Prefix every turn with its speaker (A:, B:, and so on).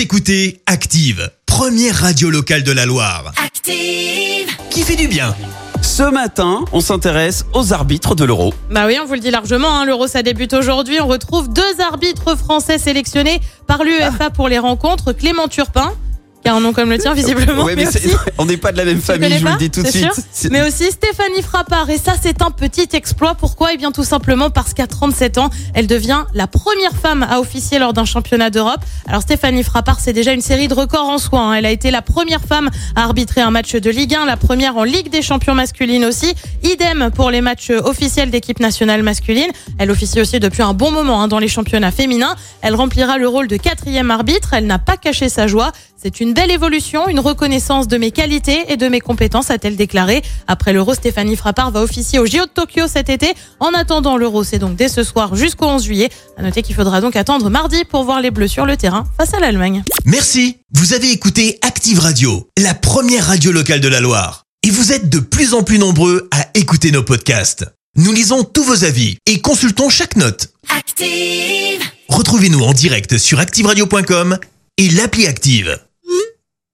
A: Vous écoutez Active, première radio locale de la Loire.
B: Active.
A: Qui fait du bien
C: Ce matin, on s'intéresse aux arbitres de l'Euro.
D: Bah oui, on vous le dit largement, hein, l'Euro ça débute aujourd'hui. On retrouve deux arbitres français sélectionnés par l'UEFA pour les rencontres. Clément Turpin, qui a un nom comme le tien visiblement.
C: Ouais, mais
D: mais
C: c'est-
D: aussi-
C: on n'est pas de la même famille, je vous le dis tout de suite.
D: sûr Mais aussi Stéphanie Frappard. Et ça, c'est un petit exploit. Pourquoi? Eh bien, tout simplement parce qu'à 37 ans, elle devient la première femme à officier lors d'un championnat d'Europe. Alors, Stéphanie Frappard, c'est déjà une série de records en soi. hein. Elle a été la première femme à arbitrer un match de Ligue 1, la première en Ligue des champions masculine aussi. Idem pour les matchs officiels d'équipe nationale masculine. Elle officie aussi depuis un bon moment hein, dans les championnats féminins. Elle remplira le rôle de quatrième arbitre. Elle n'a pas caché sa joie. C'est une belle évolution, une reconnaissance de mes qualités et de mes compétences, a-t-elle déclaré. Après l'Euro, Stéphanie Frappard va officier au JO de Tokyo cet été. En attendant l'Euro, c'est donc dès ce soir jusqu'au 11 juillet. À noter qu'il faudra donc attendre mardi pour voir les Bleus sur le terrain face à l'Allemagne.
A: Merci. Vous avez écouté Active Radio, la première radio locale de la Loire. Et vous êtes de plus en plus nombreux à écouter nos podcasts. Nous lisons tous vos avis et consultons chaque note.
B: Active.
A: Retrouvez-nous en direct sur activeradio.com et l'appli Active.